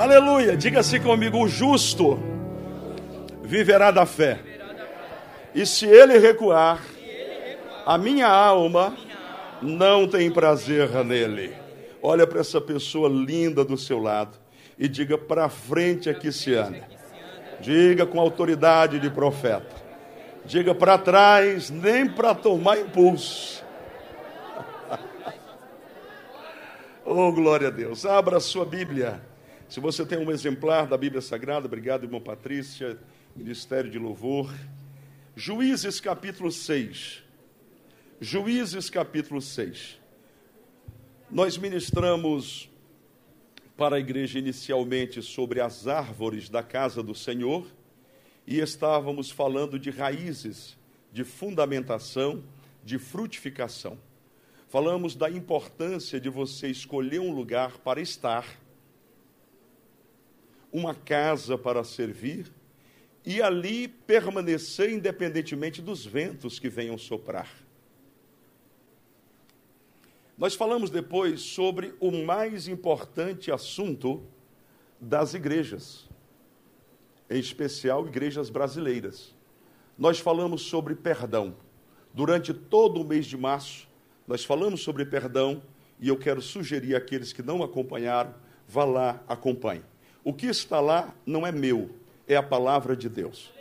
Aleluia, diga-se comigo: o justo viverá da fé. E se ele recuar, a minha alma não tem prazer nele. Olha para essa pessoa linda do seu lado e diga para frente aqui se anda. Diga com autoridade de profeta. Diga para trás, nem para tomar impulso. oh, glória a Deus. Abra a sua Bíblia. Se você tem um exemplar da Bíblia Sagrada, obrigado, irmão Patrícia, Ministério de Louvor. Juízes capítulo 6. Juízes capítulo 6. Nós ministramos para a igreja inicialmente sobre as árvores da casa do Senhor e estávamos falando de raízes, de fundamentação, de frutificação. Falamos da importância de você escolher um lugar para estar uma casa para servir e ali permanecer independentemente dos ventos que venham soprar. Nós falamos depois sobre o mais importante assunto das igrejas, em especial igrejas brasileiras. Nós falamos sobre perdão. Durante todo o mês de março, nós falamos sobre perdão e eu quero sugerir àqueles que não acompanharam, vá lá, acompanhe. O que está lá não é meu, é a palavra de Deus.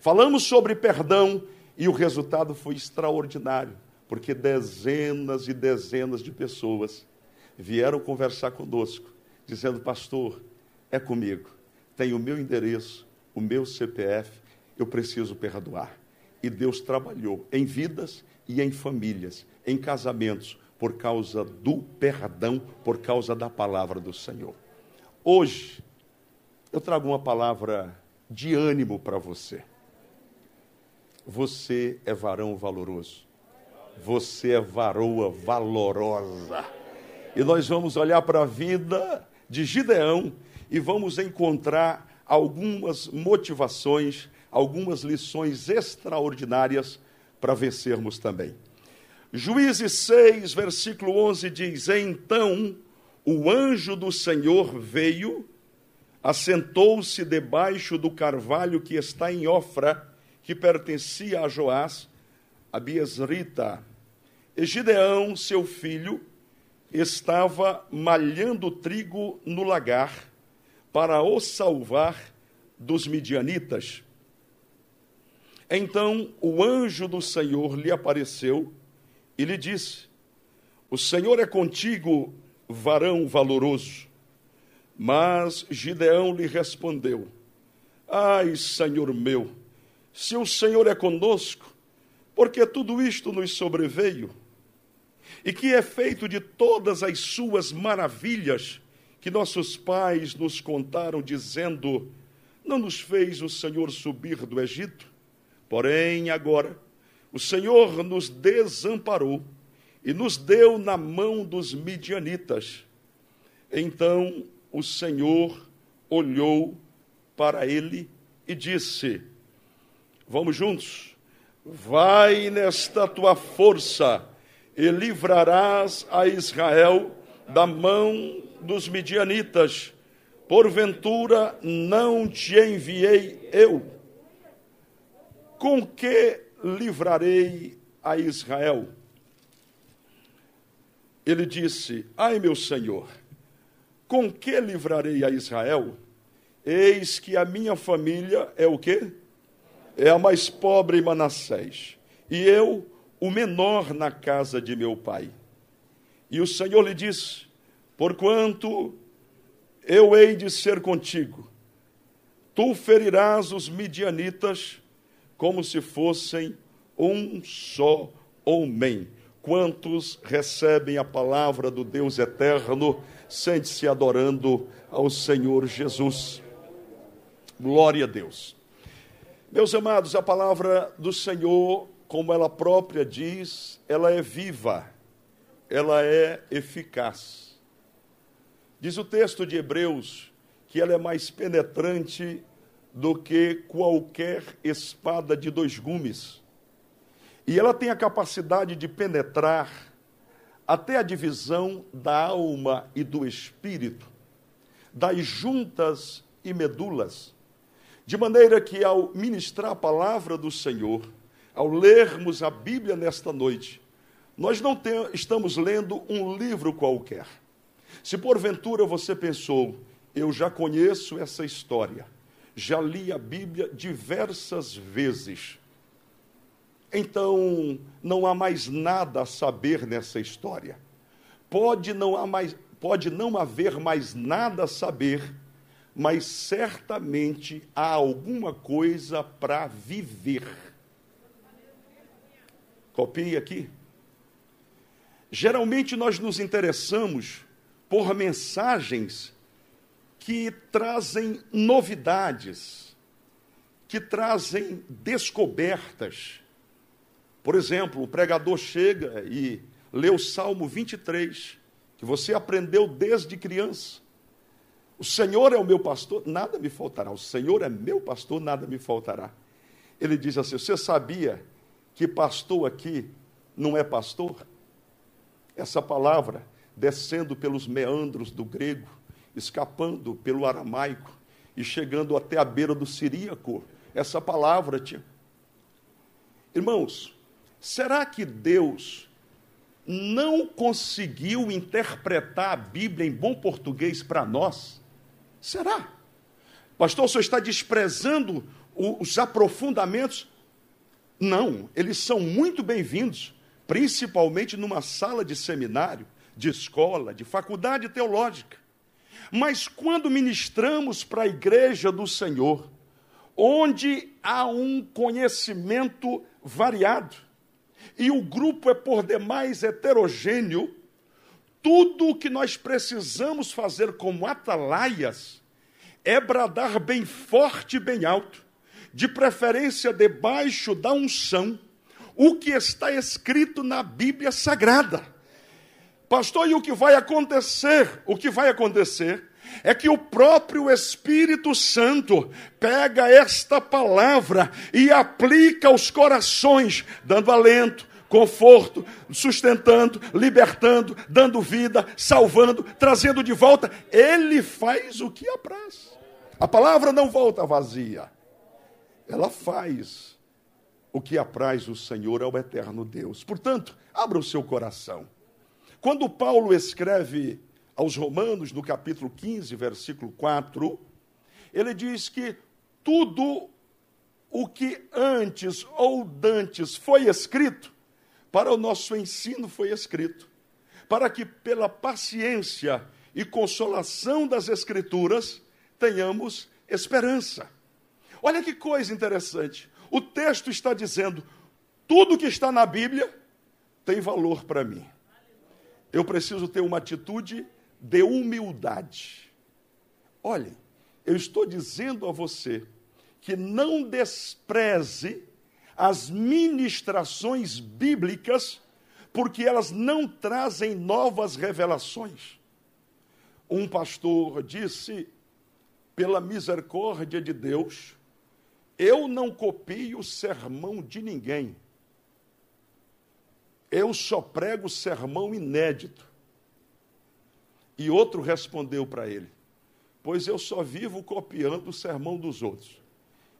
Falamos sobre perdão e o resultado foi extraordinário, porque dezenas e dezenas de pessoas vieram conversar conosco, dizendo: Pastor, é comigo, tem o meu endereço, o meu CPF, eu preciso perdoar. E Deus trabalhou em vidas e em famílias, em casamentos, por causa do perdão, por causa da palavra do Senhor. Hoje, eu trago uma palavra de ânimo para você. Você é varão valoroso. Você é varoa valorosa. E nós vamos olhar para a vida de Gideão e vamos encontrar algumas motivações, algumas lições extraordinárias para vencermos também. Juízes 6, versículo 11 diz: Então o anjo do Senhor veio assentou-se debaixo do carvalho que está em Ofra, que pertencia a Joás, a Biesrita. E Gideão, seu filho, estava malhando trigo no lagar para o salvar dos midianitas. Então o anjo do Senhor lhe apareceu e lhe disse: O Senhor é contigo, varão valoroso. Mas Gideão lhe respondeu: Ai, Senhor meu, se o Senhor é conosco, porque tudo isto nos sobreveio? E que é feito de todas as suas maravilhas que nossos pais nos contaram, dizendo: Não nos fez o Senhor subir do Egito? Porém, agora, o Senhor nos desamparou e nos deu na mão dos midianitas. Então o Senhor olhou para ele e disse: Vamos juntos, vai nesta tua força e livrarás a Israel da mão dos midianitas. Porventura não te enviei eu. Com que livrarei a Israel? Ele disse: Ai, meu senhor com que livrarei a Israel? Eis que a minha família é o quê? É a mais pobre em Manassés. E eu, o menor na casa de meu pai. E o Senhor lhe disse: Porquanto eu hei de ser contigo, tu ferirás os midianitas como se fossem um só homem. Quantos recebem a palavra do Deus eterno sente-se adorando ao Senhor Jesus. Glória a Deus. Meus amados, a palavra do Senhor, como ela própria diz, ela é viva, ela é eficaz. Diz o texto de Hebreus que ela é mais penetrante do que qualquer espada de dois gumes. E ela tem a capacidade de penetrar até a divisão da alma e do espírito, das juntas e medulas, de maneira que ao ministrar a palavra do Senhor, ao lermos a Bíblia nesta noite, nós não estamos lendo um livro qualquer. Se porventura você pensou, eu já conheço essa história, já li a Bíblia diversas vezes, então não há mais nada a saber nessa história. Pode não, há mais, pode não haver mais nada a saber, mas certamente há alguma coisa para viver. Copie aqui. Geralmente nós nos interessamos por mensagens que trazem novidades, que trazem descobertas. Por exemplo, o pregador chega e lê o Salmo 23, que você aprendeu desde criança. O Senhor é o meu pastor, nada me faltará. O Senhor é meu pastor, nada me faltará. Ele diz assim: Você sabia que pastor aqui não é pastor? Essa palavra, descendo pelos meandros do grego, escapando pelo aramaico e chegando até a beira do siríaco, essa palavra, tia. Irmãos, será que Deus não conseguiu interpretar a Bíblia em bom português para nós? Será? Pastor, o senhor está desprezando os aprofundamentos? Não, eles são muito bem-vindos principalmente numa sala de seminário, de escola, de faculdade teológica. Mas quando ministramos para a igreja do Senhor, onde há um conhecimento variado, e o grupo é por demais heterogêneo, tudo o que nós precisamos fazer como atalaias é bradar bem forte e bem alto, de preferência debaixo da unção, o que está escrito na Bíblia Sagrada. Pastor, e o que vai acontecer? O que vai acontecer é que o próprio Espírito Santo pega esta palavra e aplica aos corações, dando alento, conforto, sustentando, libertando, dando vida, salvando, trazendo de volta. Ele faz o que apraz. A palavra não volta vazia. Ela faz o que apraz o Senhor ao eterno Deus. Portanto, abra o seu coração. Quando Paulo escreve aos Romanos, no capítulo 15, versículo 4, ele diz que tudo o que antes ou dantes foi escrito, para o nosso ensino foi escrito, para que pela paciência e consolação das Escrituras tenhamos esperança. Olha que coisa interessante. O texto está dizendo: tudo que está na Bíblia tem valor para mim. Eu preciso ter uma atitude de humildade. Olhe, eu estou dizendo a você que não despreze as ministrações bíblicas, porque elas não trazem novas revelações. Um pastor disse, pela misericórdia de Deus, eu não copio o sermão de ninguém. Eu só prego sermão inédito. E outro respondeu para ele: Pois eu só vivo copiando o sermão dos outros.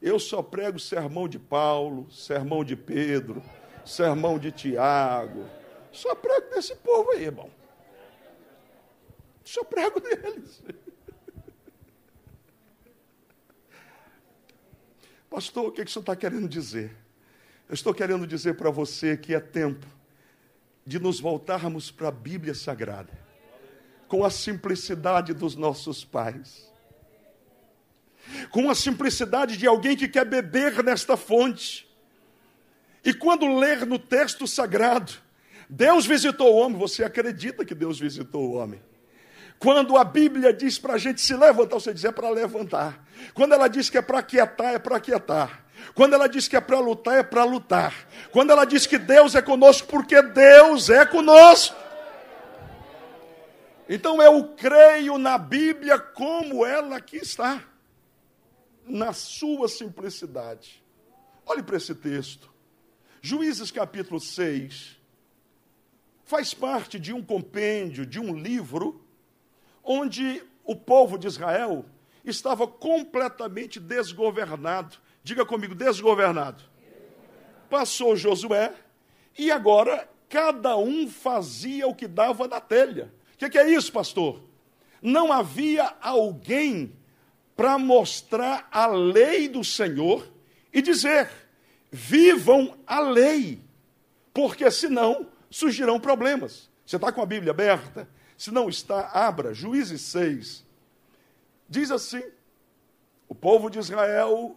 Eu só prego sermão de Paulo, sermão de Pedro, sermão de Tiago. Só prego desse povo aí, irmão. Só prego deles. Pastor, o que, é que o senhor está querendo dizer? Eu estou querendo dizer para você que é tempo de nos voltarmos para a Bíblia Sagrada, com a simplicidade dos nossos pais, com a simplicidade de alguém que quer beber nesta fonte. E quando ler no texto sagrado, Deus visitou o homem, você acredita que Deus visitou o homem? Quando a Bíblia diz para a gente se levantar, você diz é para levantar. Quando ela diz que é para quietar, é para quietar. Quando ela diz que é para lutar, é para lutar. Quando ela diz que Deus é conosco, porque Deus é conosco. Então eu creio na Bíblia como ela aqui está, na sua simplicidade. Olhe para esse texto. Juízes capítulo 6 faz parte de um compêndio, de um livro onde o povo de Israel estava completamente desgovernado. Diga comigo, desgovernado. Passou Josué e agora cada um fazia o que dava na telha. O que, que é isso, pastor? Não havia alguém para mostrar a lei do Senhor e dizer: vivam a lei, porque senão surgirão problemas. Você está com a Bíblia aberta? Se não está, abra. Juízes 6. Diz assim: o povo de Israel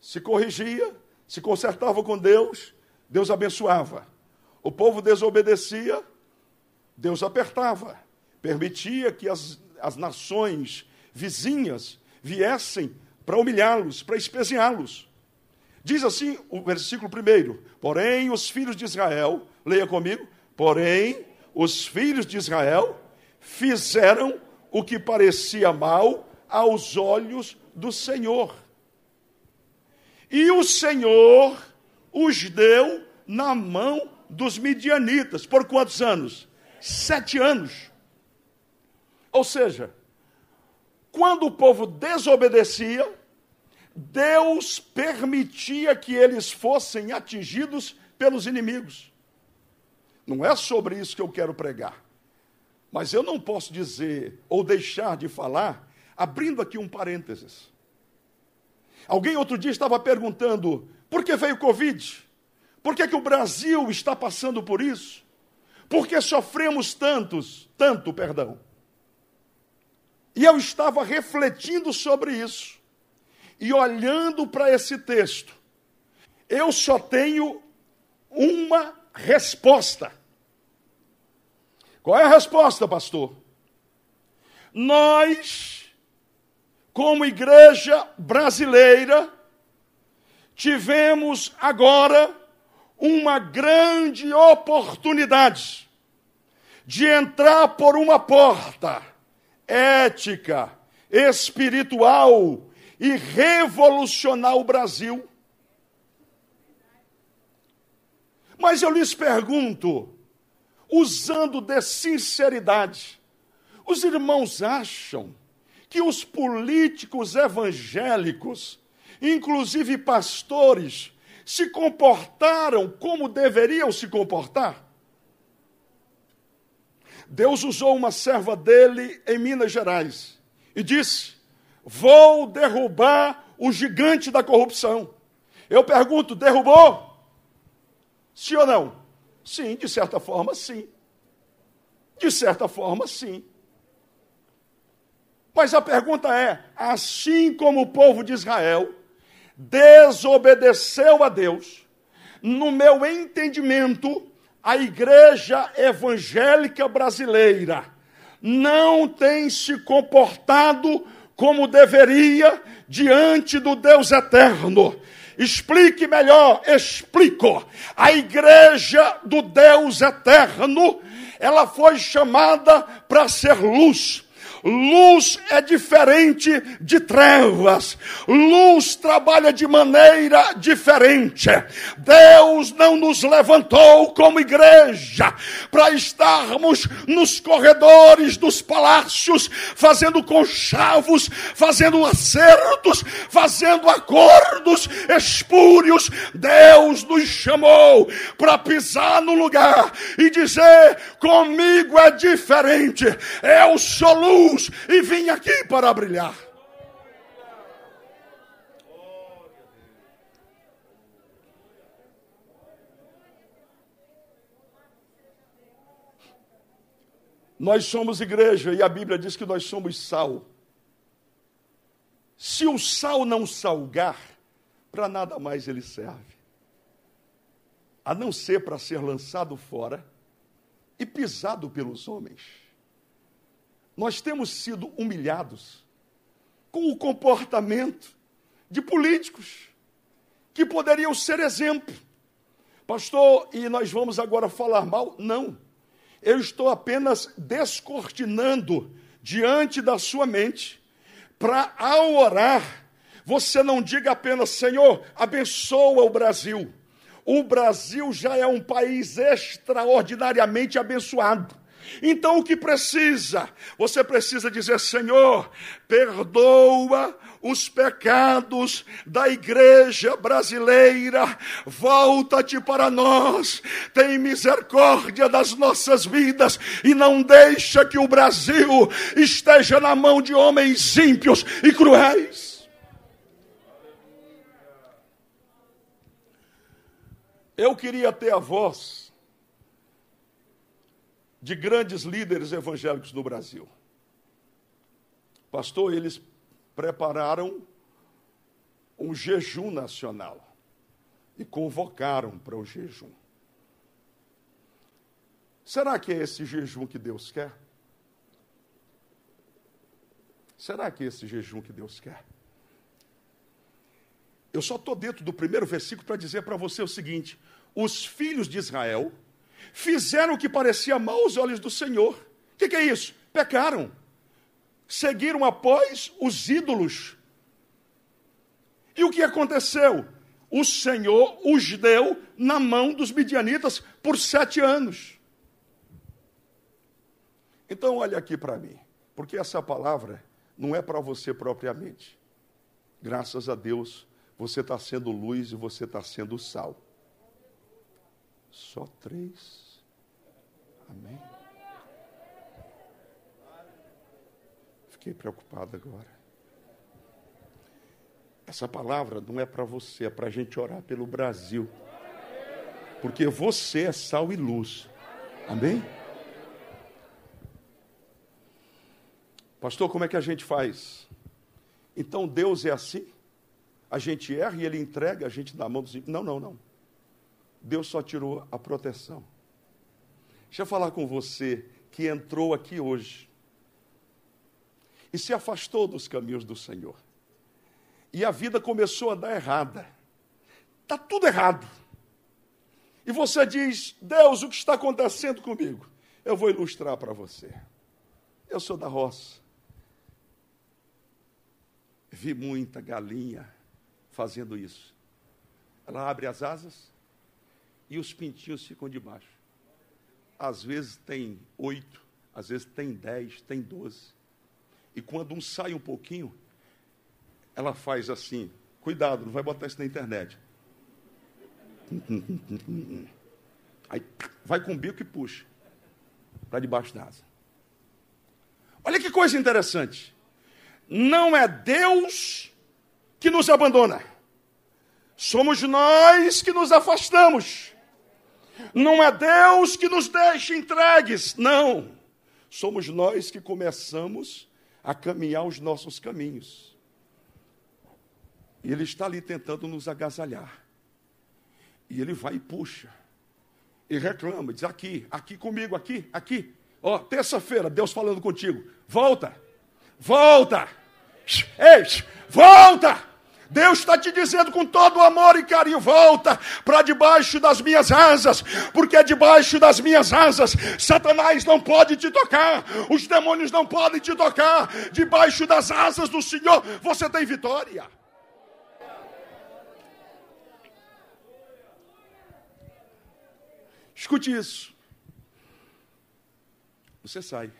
se corrigia, se consertava com Deus, Deus abençoava. O povo desobedecia, Deus apertava, permitia que as, as nações vizinhas viessem para humilhá-los, para espezinhá-los. Diz assim o versículo primeiro: Porém, os filhos de Israel, leia comigo, porém, os filhos de Israel fizeram o que parecia mal aos olhos do Senhor. E o Senhor os deu na mão dos midianitas. Por quantos anos? Sete anos. Ou seja, quando o povo desobedecia, Deus permitia que eles fossem atingidos pelos inimigos. Não é sobre isso que eu quero pregar. Mas eu não posso dizer ou deixar de falar, abrindo aqui um parênteses. Alguém outro dia estava perguntando: por que veio Covid? Por que, que o Brasil está passando por isso? Por que sofremos tantos, tanto, perdão? E eu estava refletindo sobre isso e olhando para esse texto. Eu só tenho uma resposta. Qual é a resposta, pastor? Nós, como igreja brasileira, tivemos agora uma grande oportunidade de entrar por uma porta ética, espiritual e revolucionar o Brasil. Mas eu lhes pergunto, usando de sinceridade. Os irmãos acham que os políticos evangélicos, inclusive pastores, se comportaram como deveriam se comportar? Deus usou uma serva dele em Minas Gerais e disse: Vou derrubar o gigante da corrupção. Eu pergunto: derrubou? Sim ou não? Sim, de certa forma, sim. De certa forma, sim. Mas a pergunta é: assim como o povo de Israel desobedeceu a Deus, no meu entendimento, a igreja evangélica brasileira não tem se comportado como deveria diante do Deus eterno. Explique melhor, explico. A igreja do Deus eterno, ela foi chamada para ser luz Luz é diferente de trevas. Luz trabalha de maneira diferente. Deus não nos levantou como igreja para estarmos nos corredores dos palácios fazendo conchavos, fazendo acertos, fazendo acordos espúrios. Deus nos chamou para pisar no lugar e dizer: comigo é diferente. Eu sou luz luz e vim aqui para brilhar. Nós somos igreja e a Bíblia diz que nós somos sal. Se o sal não salgar, para nada mais ele serve. A não ser para ser lançado fora e pisado pelos homens nós temos sido humilhados com o comportamento de políticos que poderiam ser exemplo. Pastor, e nós vamos agora falar mal? Não. Eu estou apenas descortinando diante da sua mente para, ao orar, você não diga apenas, Senhor, abençoa o Brasil. O Brasil já é um país extraordinariamente abençoado Então o que precisa? Você precisa dizer: Senhor, perdoa os pecados da igreja brasileira, volta-te para nós, tem misericórdia das nossas vidas e não deixa que o Brasil esteja na mão de homens ímpios e cruéis. Eu queria ter a voz de grandes líderes evangélicos do Brasil. Pastor, eles prepararam um jejum nacional e convocaram para o jejum. Será que é esse jejum que Deus quer? Será que é esse jejum que Deus quer? Eu só estou dentro do primeiro versículo para dizer para você o seguinte: os filhos de Israel fizeram o que parecia mal aos olhos do Senhor. O que, que é isso? Pecaram. Seguiram após os ídolos. E o que aconteceu? O Senhor os deu na mão dos midianitas por sete anos. Então, olha aqui para mim, porque essa palavra não é para você propriamente. Graças a Deus, você está sendo luz e você está sendo sal. Só três. Amém. Fiquei preocupado agora. Essa palavra não é para você, é para a gente orar pelo Brasil. Porque você é sal e luz. Amém? Pastor, como é que a gente faz? Então Deus é assim? A gente erra e ele entrega a gente na mão dos. Não, não, não. Deus só tirou a proteção. Deixa eu falar com você que entrou aqui hoje e se afastou dos caminhos do Senhor. E a vida começou a dar errada. Está tudo errado. E você diz: Deus, o que está acontecendo comigo? Eu vou ilustrar para você. Eu sou da roça. Vi muita galinha fazendo isso. Ela abre as asas, e os pintinhos ficam debaixo. Às vezes tem oito, às vezes tem dez, tem doze. E quando um sai um pouquinho, ela faz assim. Cuidado, não vai botar isso na internet. Aí vai com o bico e puxa para debaixo da asa. Olha que coisa interessante. Não é Deus que nos abandona. Somos nós que nos afastamos. Não é Deus que nos deixa entregues, não. Somos nós que começamos a caminhar os nossos caminhos. E Ele está ali tentando nos agasalhar. E Ele vai e puxa. E reclama, diz: aqui, aqui comigo, aqui, aqui. Ó, terça-feira, Deus falando contigo. Volta, volta, ei, volta. Deus está te dizendo com todo amor e carinho: volta para debaixo das minhas asas, porque debaixo das minhas asas Satanás não pode te tocar, os demônios não podem te tocar. Debaixo das asas do Senhor você tem vitória. Escute isso. Você sai.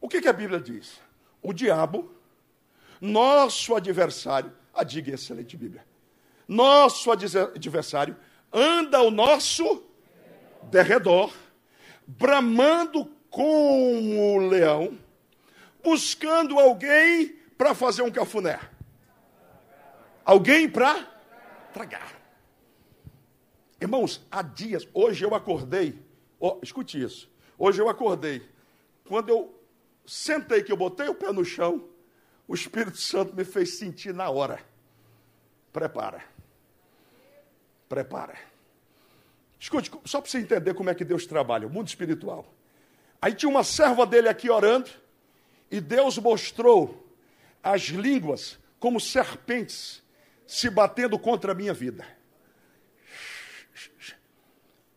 O que, que a Bíblia diz? O diabo nosso adversário, a diga excelente Bíblia, nosso adversário anda ao nosso derredor, bramando como o leão, buscando alguém para fazer um cafuné. Alguém para tragar. Irmãos, há dias, hoje eu acordei, oh, escute isso, hoje eu acordei, quando eu sentei que eu botei o pé no chão, o Espírito Santo me fez sentir na hora. Prepara. Prepara. Escute, só para você entender como é que Deus trabalha, o mundo espiritual. Aí tinha uma serva dele aqui orando, e Deus mostrou as línguas como serpentes se batendo contra a minha vida.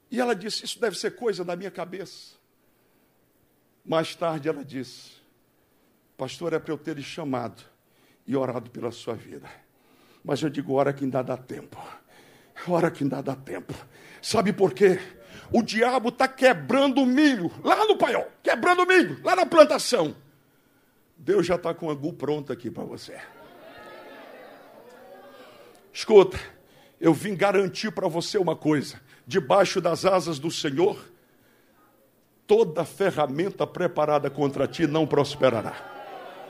E ela disse: Isso deve ser coisa da minha cabeça. Mais tarde ela disse: Pastor, é para eu ter lhe chamado e orado pela sua vida. Mas eu digo, hora que ainda dá tempo. Hora que ainda dá tempo. Sabe por quê? o diabo está quebrando o milho, lá no paiol, quebrando o milho, lá na plantação. Deus já está com o angu pronto aqui para você. Escuta, eu vim garantir para você uma coisa: debaixo das asas do Senhor, toda ferramenta preparada contra ti não prosperará.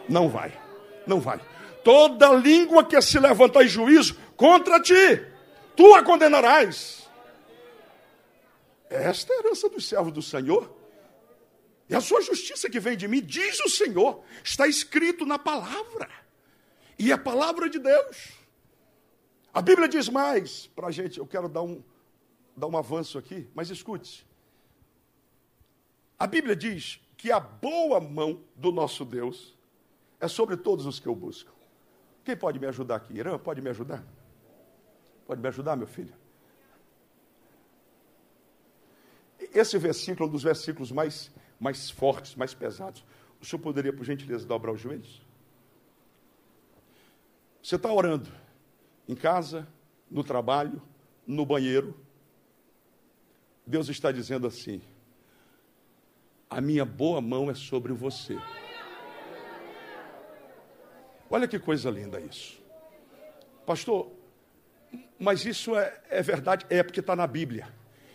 Não vai, não vai. Toda língua que se levantar em juízo contra ti, tu a condenarás. Esta é a herança dos servos do Senhor. E a sua justiça que vem de mim, diz o Senhor, está escrito na palavra. E é a palavra de Deus. A Bíblia diz mais para a gente, eu quero dar um, dar um avanço aqui, mas escute. A Bíblia diz que a boa mão do nosso Deus é sobre todos os que o buscam. Quem pode me ajudar aqui? Irã, pode me ajudar? Pode me ajudar, meu filho? Esse versículo é um dos versículos mais, mais fortes, mais pesados. O senhor poderia, por gentileza, dobrar os joelhos? Você está orando em casa, no trabalho, no banheiro. Deus está dizendo assim: a minha boa mão é sobre você. Olha que coisa linda isso. Pastor, mas isso é, é verdade? É porque está na Bíblia.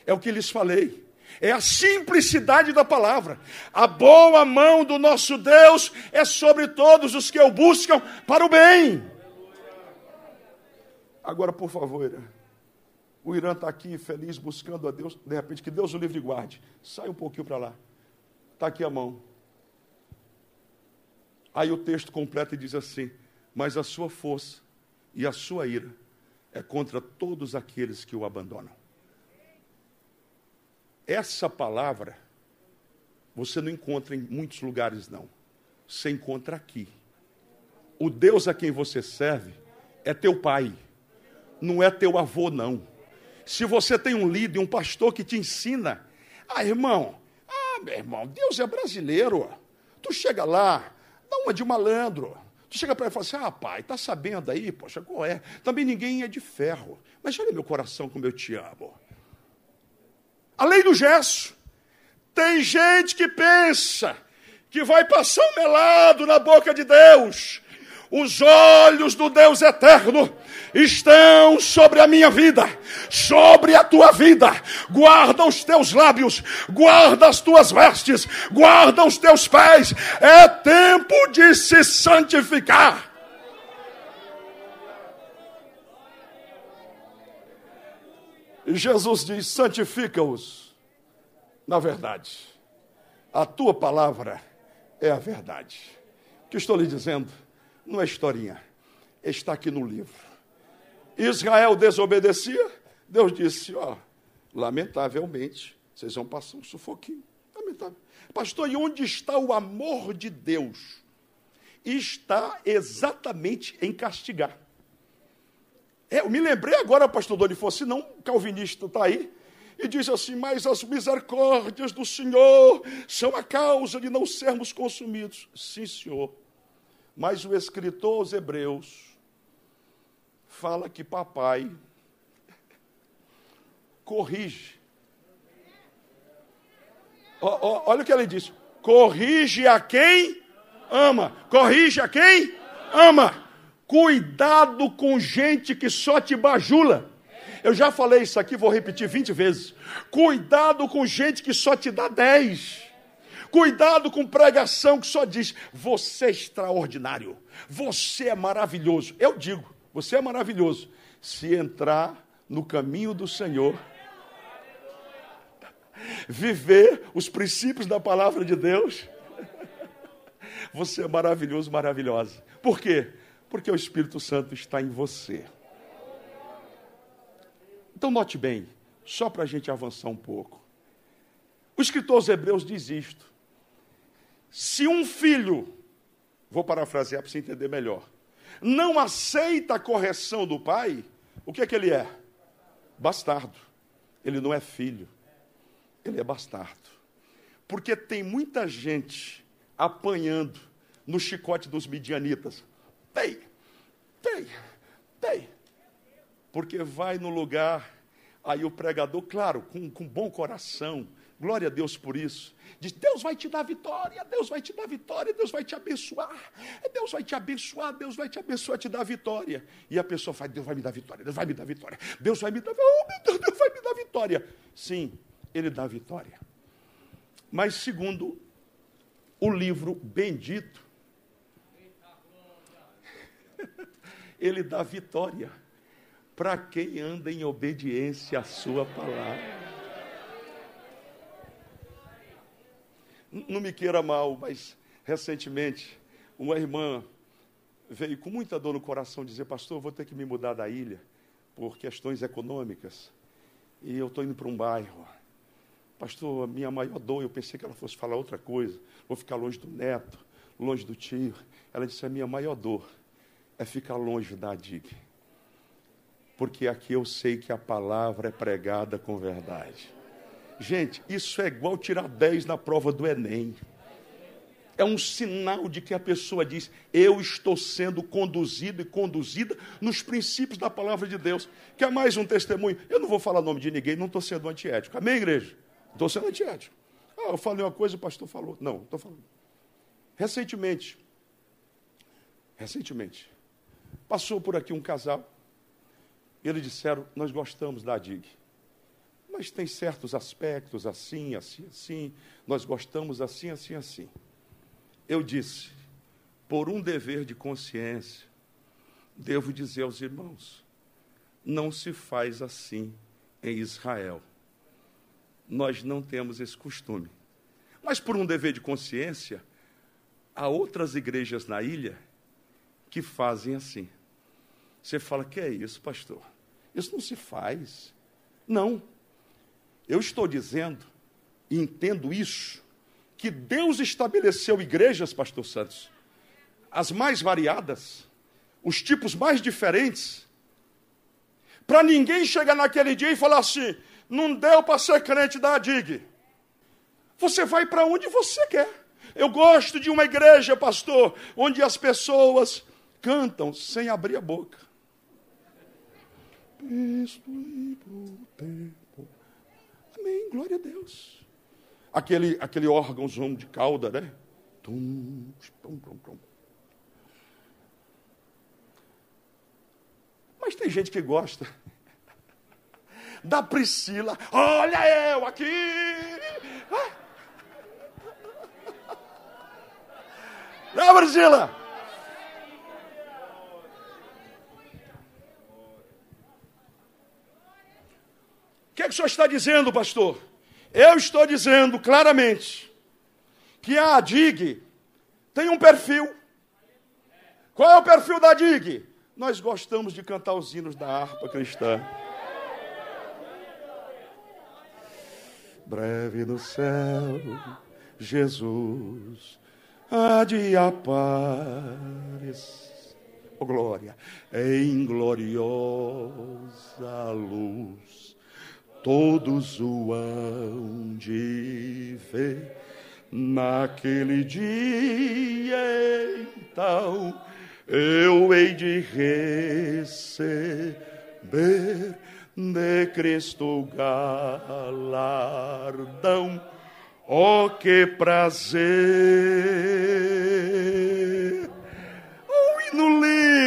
É o que lhes falei. É a simplicidade da palavra. A boa mão do nosso Deus é sobre todos os que o buscam para o bem. Agora, por favor, Irã. O Irã está aqui feliz, buscando a Deus. De repente, que Deus o livre e guarde. Sai um pouquinho para lá. Está aqui a mão. Aí o texto completa e diz assim: Mas a sua força e a sua ira é contra todos aqueles que o abandonam. Essa palavra você não encontra em muitos lugares, não. Você encontra aqui. O Deus a quem você serve é teu pai, não é teu avô, não. Se você tem um líder, um pastor que te ensina, ah, irmão, meu irmão, Deus é brasileiro. Tu chega lá, dá uma de malandro. Tu chega para ele e fala assim: ah, pai, tá sabendo aí? Poxa, qual é? Também ninguém é de ferro. Mas olha meu coração como eu te amo. A lei do gesso. Tem gente que pensa que vai passar um melado na boca de Deus. Os olhos do Deus eterno estão sobre a minha vida, sobre a tua vida. Guarda os teus lábios, guarda as tuas vestes, guarda os teus pés. É tempo de se santificar. E Jesus diz: santifica-os na verdade. A tua palavra é a verdade. O que estou lhe dizendo não é historinha, está aqui no livro. Israel desobedecia, Deus disse: ó, lamentavelmente, vocês vão passar um sufoquinho. Lamentável. Pastor, e onde está o amor de Deus? Está exatamente em castigar. É, eu me lembrei agora, pastor Dorifor, se não, calvinista está aí, e diz assim: Mas as misericórdias do Senhor são a causa de não sermos consumidos. Sim, senhor. Mas o escritor aos Hebreus fala que papai corrige. olha o que ele diz: corrige a quem ama. Corrige a quem ama. Cuidado com gente que só te bajula. Eu já falei isso aqui, vou repetir 20 vezes. Cuidado com gente que só te dá 10. Cuidado com pregação que só diz: você é extraordinário, você é maravilhoso. Eu digo, você é maravilhoso. Se entrar no caminho do Senhor, viver os princípios da palavra de Deus, você é maravilhoso, maravilhosa. Por quê? Porque o Espírito Santo está em você. Então, note bem, só para a gente avançar um pouco. O escritor aos Hebreus diz isto: se um filho, vou parafrasear para você entender melhor, não aceita a correção do pai, o que é que ele é? Bastardo. Ele não é filho, ele é bastardo. Porque tem muita gente apanhando no chicote dos midianitas. Tem, tem, tem. Porque vai no lugar Aí o pregador, claro, com, com bom coração, glória a Deus por isso, diz: Deus vai te dar vitória, Deus vai te dar vitória, Deus vai te abençoar, Deus vai te abençoar, Deus vai te abençoar, te dar vitória. E a pessoa fala: Deus vai me dar vitória, Deus vai me dar vitória, Deus vai me dar, oh meu Deus, Deus vai me dar vitória. Sim, Ele dá vitória. Mas segundo o livro bendito, ele dá vitória para quem anda em obediência à sua palavra. Não me queira mal, mas recentemente uma irmã veio com muita dor no coração dizer: Pastor, vou ter que me mudar da ilha por questões econômicas e eu estou indo para um bairro. Pastor, a minha maior dor, eu pensei que ela fosse falar outra coisa, vou ficar longe do neto, longe do tio. Ela disse: a minha maior dor é ficar longe da DIG. Porque aqui eu sei que a palavra é pregada com verdade. Gente, isso é igual tirar 10 na prova do Enem. É um sinal de que a pessoa diz: Eu estou sendo conduzido e conduzida nos princípios da palavra de Deus. Quer mais um testemunho? Eu não vou falar o nome de ninguém, não estou sendo antiético. Amém, igreja? Estou sendo antiético. Ah, eu falei uma coisa, o pastor falou. Não, estou falando. Recentemente, recentemente, Passou por aqui um casal. E eles disseram: Nós gostamos da DIG. Mas tem certos aspectos assim, assim, assim. Nós gostamos assim, assim, assim. Eu disse: Por um dever de consciência, devo dizer aos irmãos: Não se faz assim em Israel. Nós não temos esse costume. Mas por um dever de consciência, há outras igrejas na ilha que fazem assim. Você fala, que é isso, pastor? Isso não se faz. Não. Eu estou dizendo, e entendo isso, que Deus estabeleceu igrejas, pastor Santos, as mais variadas, os tipos mais diferentes, para ninguém chegar naquele dia e falar assim: não deu para ser crente da DIG. Você vai para onde você quer. Eu gosto de uma igreja, pastor, onde as pessoas cantam sem abrir a boca. Cristo e tempo. Amém, glória a Deus. Aquele, aquele órgãozão de cauda, né? Tum, tum, tum, tum. Mas tem gente que gosta da Priscila. Olha eu aqui. Ah. Não, Priscila. Que, é que o senhor está dizendo, pastor? Eu estou dizendo claramente que a DIG tem um perfil. Qual é o perfil da DIG? Nós gostamos de cantar os hinos da harpa cristã. Breve no céu, Jesus há de aparecer. Oh, glória, em gloriosa luz todos o hão de ver. Naquele dia, então, eu hei de receber de Cristo galardão. Oh, que prazer!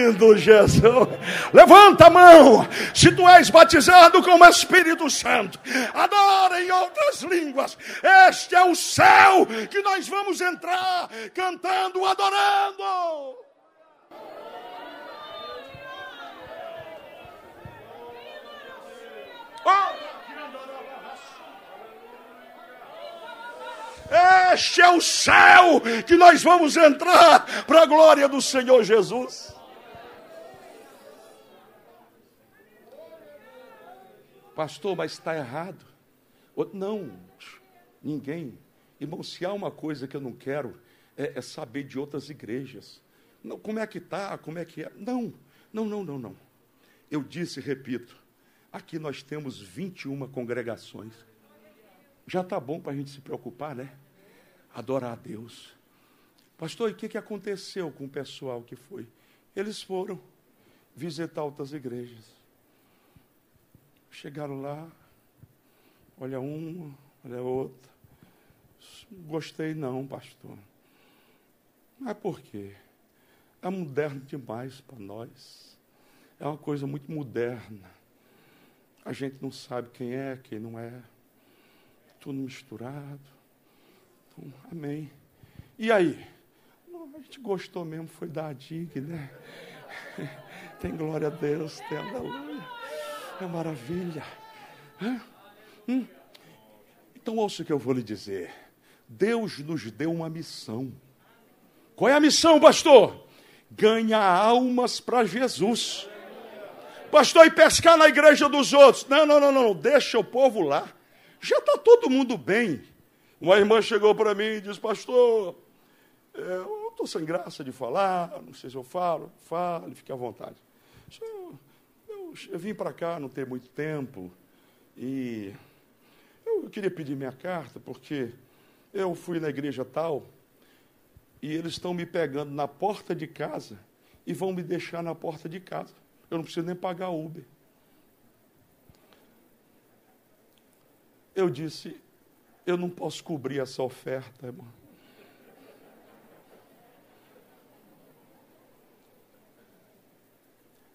Lindo, Jesus. Levanta a mão. Se tu és batizado com o Espírito Santo, adora em outras línguas. Este é o céu que nós vamos entrar cantando, adorando. Oh! Este é o céu que nós vamos entrar para a glória do Senhor Jesus. Pastor, mas está errado. Não, ninguém. Irmão, se há uma coisa que eu não quero, é, é saber de outras igrejas. Não, como é que está, como é que é. Não, não, não, não, não. Eu disse e repito, aqui nós temos 21 congregações. Já está bom para a gente se preocupar, né? Adorar a Deus. Pastor, e o que, que aconteceu com o pessoal que foi? Eles foram visitar outras igrejas. Chegaram lá, olha uma, olha outra. Gostei não, pastor. Mas por quê? É moderno demais para nós. É uma coisa muito moderna. A gente não sabe quem é, quem não é. Tudo misturado. Então, amém. E aí? A gente gostou mesmo, foi da DIG, né? Tem glória a Deus, tem aleluia. É maravilha. Hum? Então ouça o que eu vou lhe dizer. Deus nos deu uma missão. Qual é a missão, pastor? Ganhar almas para Jesus. Pastor, e pescar na igreja dos outros? Não, não, não, não, deixa o povo lá. Já está todo mundo bem. Uma irmã chegou para mim e disse, pastor, é, eu estou sem graça de falar, não sei se eu falo, fale, fique à vontade. Eu, eu, eu vim para cá não tem muito tempo e eu queria pedir minha carta porque eu fui na igreja tal e eles estão me pegando na porta de casa e vão me deixar na porta de casa. Eu não preciso nem pagar Uber. Eu disse, eu não posso cobrir essa oferta, irmão.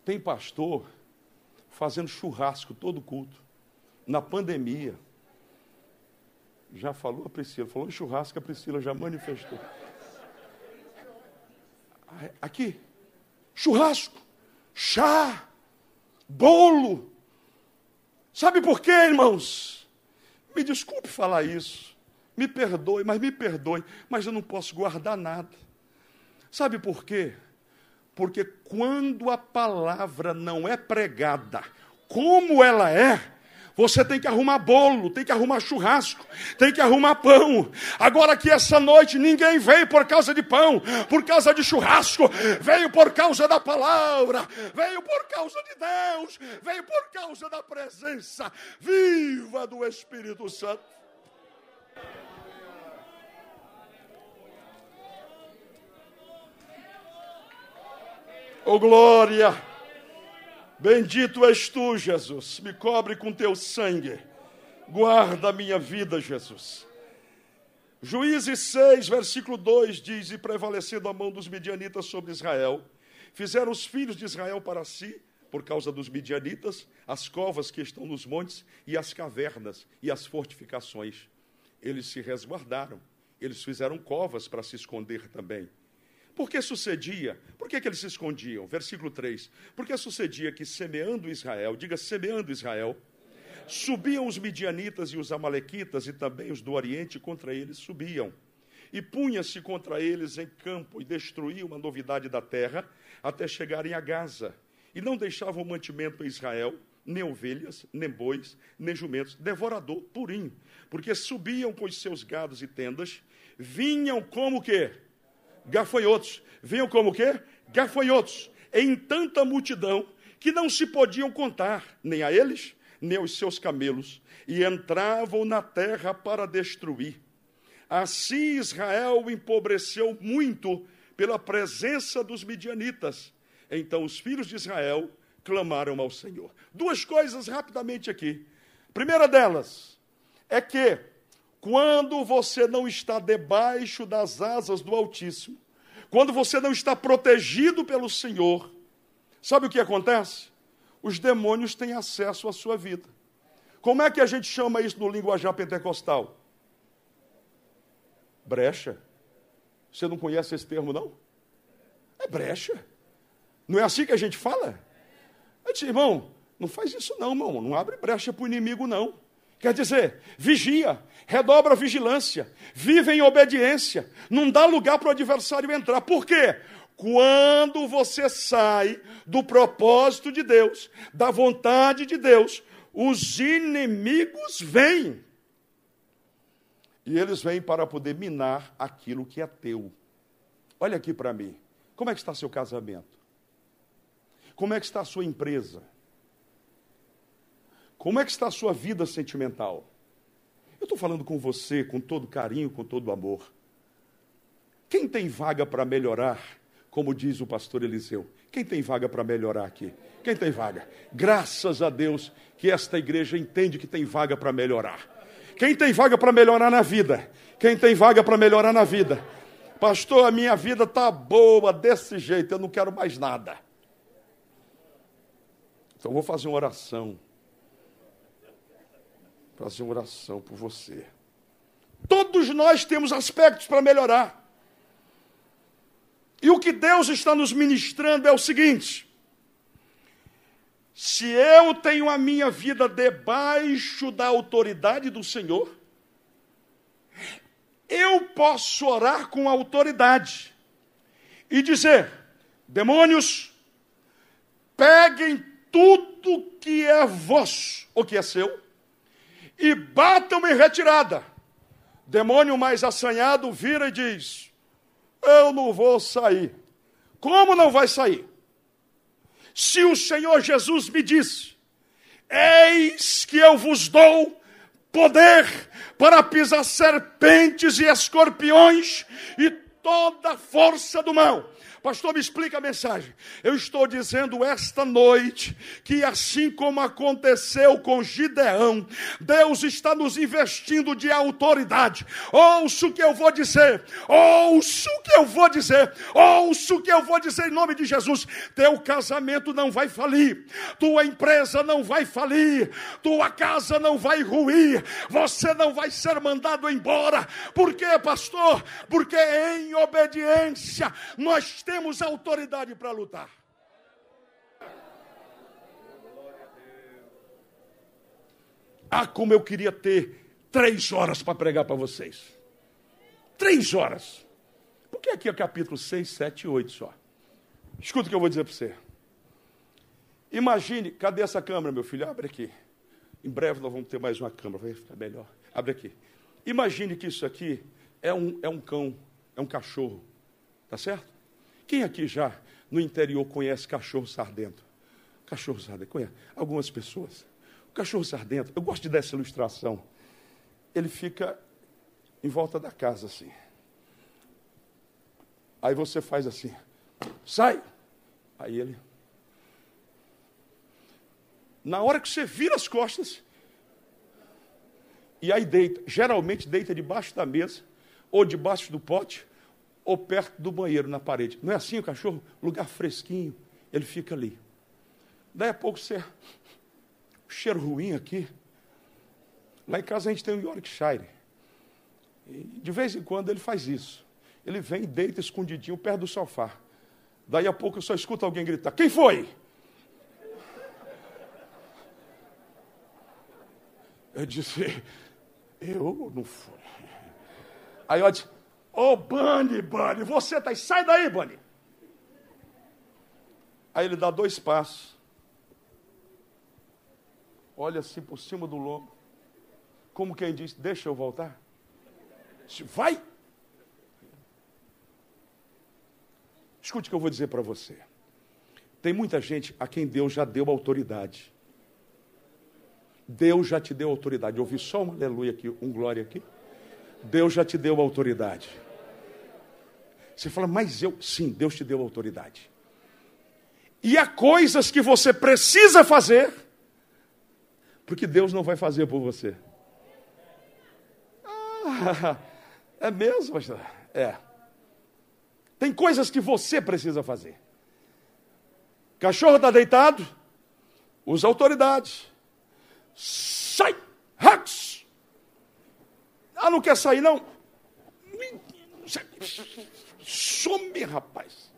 Tem pastor fazendo churrasco todo culto. Na pandemia, já falou a Priscila, falou em churrasco, a Priscila já manifestou. Aqui, churrasco, chá, bolo. Sabe por quê, irmãos? Me desculpe falar isso, me perdoe, mas me perdoe, mas eu não posso guardar nada. Sabe por quê? Porque quando a palavra não é pregada como ela é, você tem que arrumar bolo, tem que arrumar churrasco, tem que arrumar pão. Agora que essa noite ninguém veio por causa de pão, por causa de churrasco, veio por causa da palavra, veio por causa de Deus, veio por causa da presença viva do Espírito Santo. Oh glória! Bendito és tu, Jesus. Me cobre com teu sangue. Guarda a minha vida, Jesus. Juízes 6, versículo 2 diz: E prevalecendo a mão dos midianitas sobre Israel, fizeram os filhos de Israel para si, por causa dos midianitas, as covas que estão nos montes, e as cavernas e as fortificações. Eles se resguardaram, eles fizeram covas para se esconder também. Porque sucedia, por que, que eles se escondiam? Versículo 3. Porque sucedia que semeando Israel, diga semeando Israel, subiam os midianitas e os amalequitas e também os do Oriente contra eles subiam. E punha-se contra eles em campo e destruía uma novidade da terra até chegarem a Gaza. E não deixavam mantimento em Israel, nem ovelhas, nem bois, nem jumentos, devorador purinho, porque subiam com os seus gados e tendas, vinham como que? Gafanhotos. Vinham como quê? Gafanhotos. Em tanta multidão que não se podiam contar, nem a eles, nem aos seus camelos, e entravam na terra para destruir. Assim Israel empobreceu muito pela presença dos midianitas. Então os filhos de Israel clamaram ao Senhor. Duas coisas rapidamente aqui. primeira delas é que quando você não está debaixo das asas do Altíssimo, quando você não está protegido pelo Senhor, sabe o que acontece? Os demônios têm acesso à sua vida. Como é que a gente chama isso no linguajar pentecostal? Brecha. Você não conhece esse termo, não? É brecha. Não é assim que a gente fala? Eu disse, irmão, não faz isso não, irmão. Não abre brecha para o inimigo, não. Quer dizer, vigia, redobra a vigilância, vive em obediência, não dá lugar para o adversário entrar. Por quê? Quando você sai do propósito de Deus, da vontade de Deus, os inimigos vêm. E eles vêm para poder minar aquilo que é teu. Olha aqui para mim. Como é que está seu casamento? Como é que está a sua empresa? Como é que está a sua vida sentimental? Eu estou falando com você com todo carinho, com todo amor. Quem tem vaga para melhorar, como diz o pastor Eliseu? Quem tem vaga para melhorar aqui? Quem tem vaga? Graças a Deus que esta igreja entende que tem vaga para melhorar. Quem tem vaga para melhorar na vida? Quem tem vaga para melhorar na vida? Pastor, a minha vida está boa desse jeito, eu não quero mais nada. Então vou fazer uma oração. Fazer uma oração por você. Todos nós temos aspectos para melhorar. E o que Deus está nos ministrando é o seguinte: se eu tenho a minha vida debaixo da autoridade do Senhor, eu posso orar com autoridade e dizer: demônios, peguem tudo que é vosso, o que é seu, e batam em retirada. Demônio mais assanhado vira e diz: Eu não vou sair. Como não vai sair? Se o Senhor Jesus me disse: Eis que eu vos dou poder para pisar serpentes e escorpiões e toda a força do mal Pastor, me explica a mensagem. Eu estou dizendo esta noite que, assim como aconteceu com Gideão, Deus está nos investindo de autoridade. Ouça o que eu vou dizer, ouça o que eu vou dizer, ouça o que eu vou dizer em nome de Jesus. Teu casamento não vai falir, tua empresa não vai falir, tua casa não vai ruir, você não vai ser mandado embora. Por quê, pastor? Porque em obediência nós temos autoridade para lutar. Ah, como eu queria ter três horas para pregar para vocês. Três horas. Porque aqui é capítulo 6, 7 e 8 só. Escuta o que eu vou dizer para você. Imagine, cadê essa câmera, meu filho? Abre aqui. Em breve nós vamos ter mais uma câmera, vai ficar melhor. Abre aqui. Imagine que isso aqui é um, é um cão, é um cachorro. Tá certo? Quem aqui já no interior conhece cachorro sardento? Cachorro sardento, conhece? Algumas pessoas. O cachorro sardento, eu gosto de dar essa ilustração. Ele fica em volta da casa assim. Aí você faz assim, sai. Aí ele. Na hora que você vira as costas, e aí deita, geralmente deita debaixo da mesa, ou debaixo do pote, ou perto do banheiro, na parede. Não é assim o cachorro? Lugar fresquinho, ele fica ali. Daí a pouco você. Cheiro ruim aqui. Lá em casa a gente tem um Yorkshire. E de vez em quando ele faz isso. Ele vem e deita escondidinho perto do sofá. Daí a pouco eu só escuto alguém gritar: Quem foi? Eu disse: Eu não fui. Aí eu disse: Ô, oh, Bunny, Bunny, você tá aí, sai daí, Bunny. Aí ele dá dois passos. Olha assim por cima do lombo. Como quem diz, deixa eu voltar. Vai! Escute o que eu vou dizer para você. Tem muita gente a quem Deus já deu autoridade. Deus já te deu autoridade. Eu ouvi só um aleluia aqui, um glória aqui. Deus já te deu autoridade. Você fala, mas eu. Sim, Deus te deu autoridade. E há coisas que você precisa fazer, porque Deus não vai fazer por você. Ah, é mesmo, pastor? É. Tem coisas que você precisa fazer. Cachorro está deitado, usa autoridade. Sai! Hux! Ah, não quer sair, não? Some, rapaz.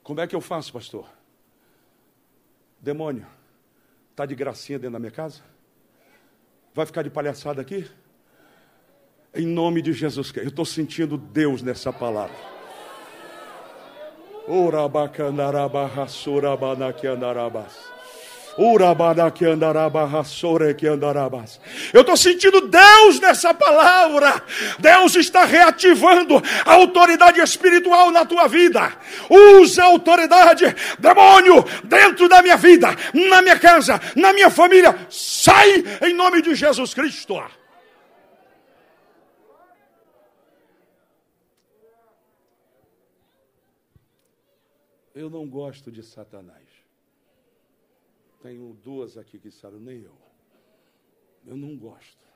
Como é que eu faço, pastor? Demônio, está de gracinha dentro da minha casa? Vai ficar de palhaçada aqui? Em nome de Jesus Cristo. Eu estou sentindo Deus nessa palavra. Urabacandarabahasurabanaki Eu estou sentindo Deus nessa palavra. Deus está reativando a autoridade espiritual na tua vida. Usa a autoridade, demônio, dentro da minha vida, na minha casa, na minha família. Sai em nome de Jesus Cristo. Eu não gosto de Satanás. Tenho duas aqui que disseram, nem eu. Eu não gosto.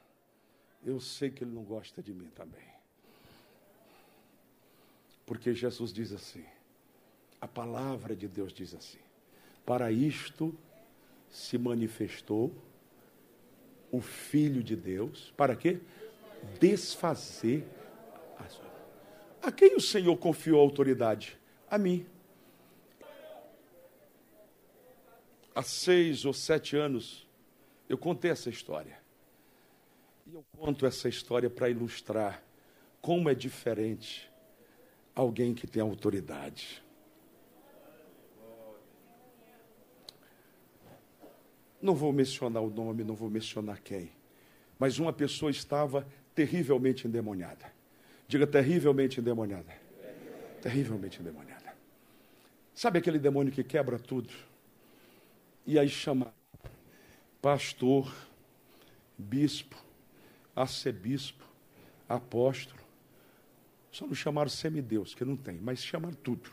Eu sei que ele não gosta de mim também. Porque Jesus diz assim, a palavra de Deus diz assim: para isto se manifestou o Filho de Deus, para quê? Desfazer a quem o Senhor confiou a autoridade? A mim. Há seis ou sete anos, eu contei essa história. E eu conto essa história para ilustrar como é diferente alguém que tem autoridade. Não vou mencionar o nome, não vou mencionar quem, mas uma pessoa estava terrivelmente endemoniada. Diga terrivelmente endemoniada. Terrivelmente endemoniada. Sabe aquele demônio que quebra tudo? E aí chama pastor, bispo, arcebispo, apóstolo. Só não chamaram semideus, que não tem, mas chamaram tudo.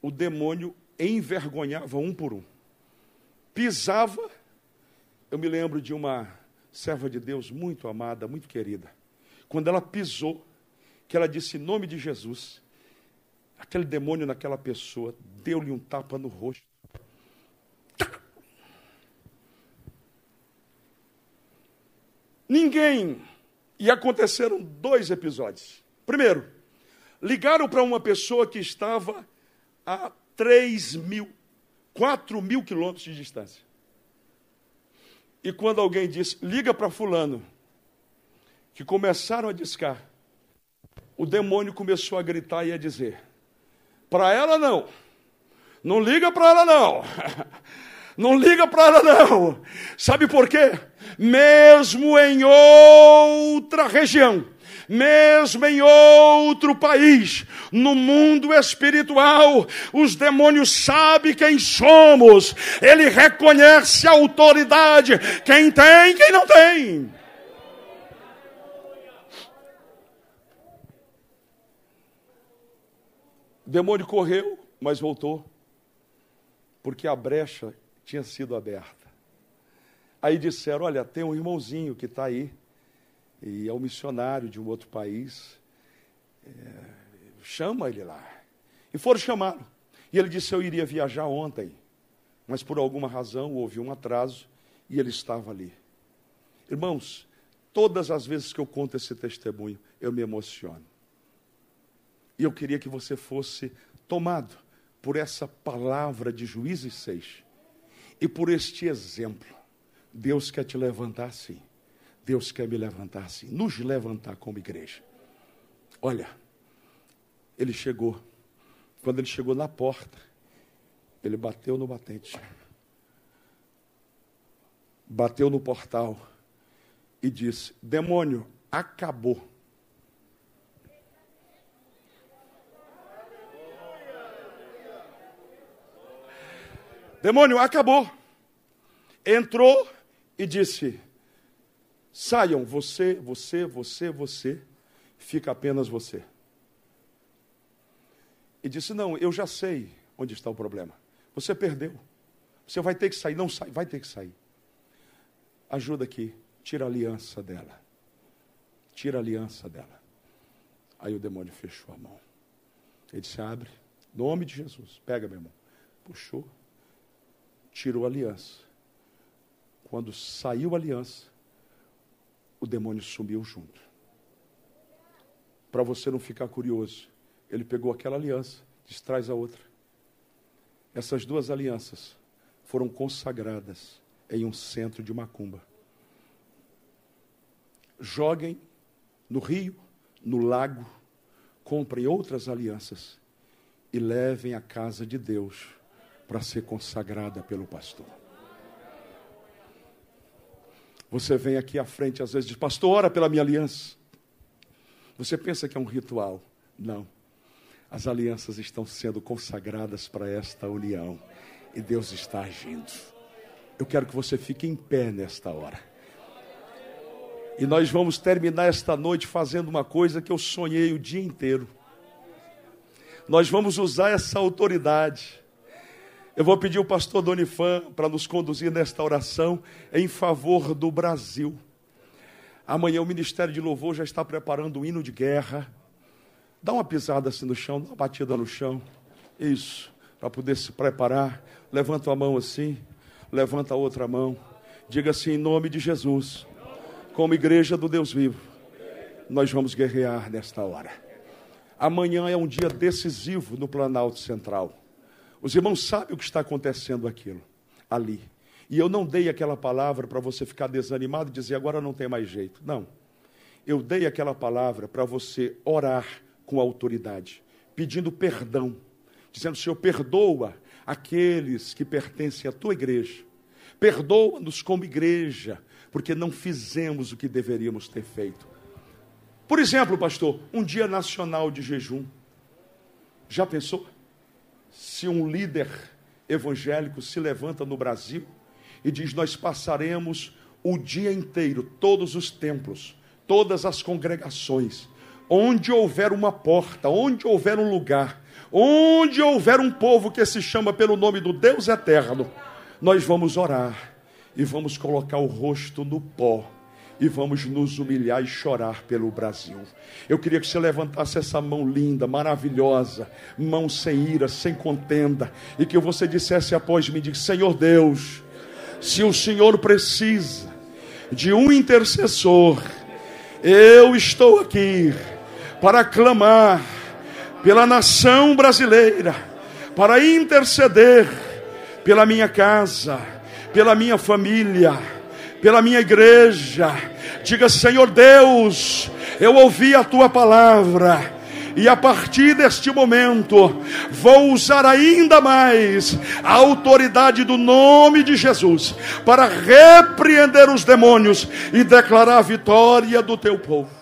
O demônio envergonhava um por um. Pisava. Eu me lembro de uma serva de Deus muito amada, muito querida. Quando ela pisou, que ela disse em nome de Jesus, aquele demônio naquela pessoa deu-lhe um tapa no rosto. Ninguém. E aconteceram dois episódios. Primeiro, ligaram para uma pessoa que estava a 3 mil, 4 mil quilômetros de distância. E quando alguém disse, liga para Fulano, que começaram a discar, o demônio começou a gritar e a dizer: Para ela não, não liga para ela não. Não liga para ela não. Sabe por quê? Mesmo em outra região, mesmo em outro país, no mundo espiritual, os demônios sabem quem somos, ele reconhece a autoridade, quem tem, quem não tem. O demônio correu, mas voltou, porque a brecha tinha sido aberta. Aí disseram: Olha, tem um irmãozinho que está aí, e é um missionário de um outro país, é, chama ele lá. E foram chamá-lo. E ele disse: Eu iria viajar ontem, mas por alguma razão houve um atraso e ele estava ali. Irmãos, todas as vezes que eu conto esse testemunho, eu me emociono. E eu queria que você fosse tomado por essa palavra de Juízes 6 e por este exemplo. Deus quer te levantar assim. Deus quer me levantar assim. Nos levantar como igreja. Olha, ele chegou. Quando ele chegou na porta, ele bateu no batente. Bateu no portal e disse: Demônio, acabou. Demônio, acabou. Entrou e disse: Saiam, você, você, você, você, fica apenas você. E disse: Não, eu já sei onde está o problema. Você perdeu. Você vai ter que sair. Não sai, vai ter que sair. Ajuda aqui, tira a aliança dela. Tira a aliança dela. Aí o demônio fechou a mão. Ele disse: Abre, nome de Jesus. Pega, meu irmão. Puxou tirou a aliança. Quando saiu a aliança, o demônio sumiu junto. Para você não ficar curioso, ele pegou aquela aliança, disse: traz a outra. Essas duas alianças foram consagradas em um centro de macumba. Joguem no rio, no lago, comprem outras alianças e levem à casa de Deus para ser consagrada pelo pastor. Você vem aqui à frente às vezes diz, pastor, ora pela minha aliança. Você pensa que é um ritual? Não. As alianças estão sendo consagradas para esta união. E Deus está agindo. Eu quero que você fique em pé nesta hora. E nós vamos terminar esta noite fazendo uma coisa que eu sonhei o dia inteiro. Nós vamos usar essa autoridade. Eu vou pedir o pastor Donifan para nos conduzir nesta oração em favor do Brasil. Amanhã o Ministério de Louvor já está preparando o hino de guerra. Dá uma pisada assim no chão, dá uma batida no chão. Isso, para poder se preparar. Levanta a mão assim, levanta a outra mão. Diga assim, em nome de Jesus, como igreja do Deus vivo, nós vamos guerrear nesta hora. Amanhã é um dia decisivo no Planalto Central. Os irmãos sabem o que está acontecendo aquilo, ali. E eu não dei aquela palavra para você ficar desanimado e dizer agora não tem mais jeito. Não. Eu dei aquela palavra para você orar com autoridade, pedindo perdão, dizendo: Senhor, perdoa aqueles que pertencem à tua igreja. Perdoa-nos como igreja, porque não fizemos o que deveríamos ter feito. Por exemplo, pastor, um dia nacional de jejum. Já pensou? Se um líder evangélico se levanta no Brasil e diz: Nós passaremos o dia inteiro, todos os templos, todas as congregações, onde houver uma porta, onde houver um lugar, onde houver um povo que se chama pelo nome do Deus eterno, nós vamos orar e vamos colocar o rosto no pó e vamos nos humilhar e chorar pelo Brasil. Eu queria que você levantasse essa mão linda, maravilhosa, mão sem ira, sem contenda, e que você dissesse após mim: Senhor Deus, se o Senhor precisa de um intercessor, eu estou aqui para clamar pela nação brasileira, para interceder pela minha casa, pela minha família, pela minha igreja. Diga, Senhor Deus, eu ouvi a tua palavra. E a partir deste momento, vou usar ainda mais a autoridade do nome de Jesus para repreender os demônios e declarar a vitória do teu povo.